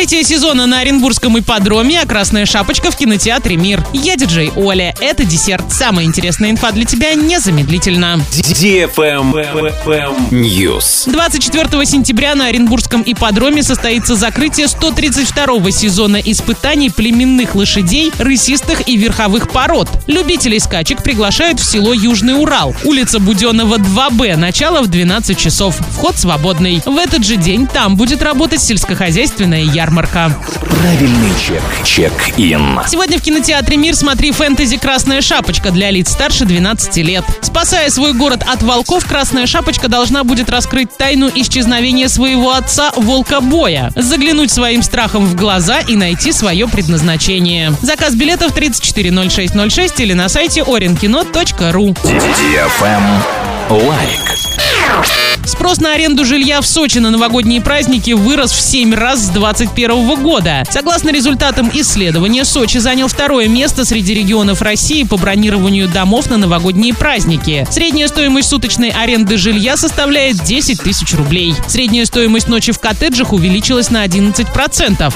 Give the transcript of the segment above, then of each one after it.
Закрытие сезона на Оренбургском ипподроме, а «Красная шапочка» в кинотеатре «Мир». Я диджей Оля. Это десерт. Самая интересная инфа для тебя незамедлительно. News. 24 сентября на Оренбургском ипподроме состоится закрытие 132-го сезона испытаний племенных лошадей, рысистых и верховых пород. Любителей скачек приглашают в село Южный Урал. Улица Буденова 2Б. Начало в 12 часов. Вход свободный. В этот же день там будет работать сельскохозяйственная ярмарка. Правильный чек. Чек-ин. Сегодня в кинотеатре «Мир» смотри фэнтези «Красная шапочка» для лиц старше 12 лет. Спасая свой город от волков, «Красная шапочка» должна будет раскрыть тайну исчезновения своего отца Волка Боя, заглянуть своим страхом в глаза и найти свое предназначение. Заказ билетов 340606 или на сайте orinkino.ru. Лайк. Спрос на аренду жилья в Сочи на новогодние праздники вырос в 7 раз с 2021 года. Согласно результатам исследования, Сочи занял второе место среди регионов России по бронированию домов на новогодние праздники. Средняя стоимость суточной аренды жилья составляет 10 тысяч рублей. Средняя стоимость ночи в коттеджах увеличилась на 11%.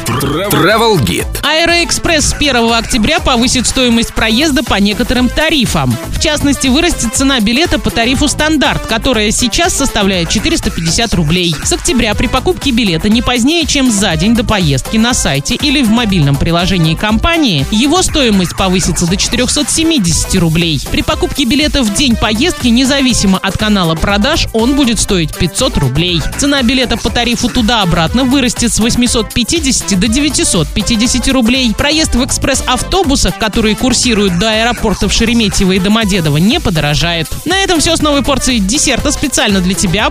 Travel Guide. Аэроэкспресс с 1 октября повысит стоимость проезда по некоторым тарифам. В частности, вырастет цена билета по тарифу «Стандарт», которая сейчас составляет 450 рублей. С октября при покупке билета не позднее, чем за день до поездки на сайте или в мобильном приложении компании, его стоимость повысится до 470 рублей. При покупке билета в день поездки, независимо от канала продаж, он будет стоить 500 рублей. Цена билета по тарифу туда-обратно вырастет с 850 до 950 рублей. Проезд в экспресс-автобусах, которые курсируют до аэропортов Шереметьево и Домодедово, не подорожает. На этом все с новой порцией десерта специально для тебя.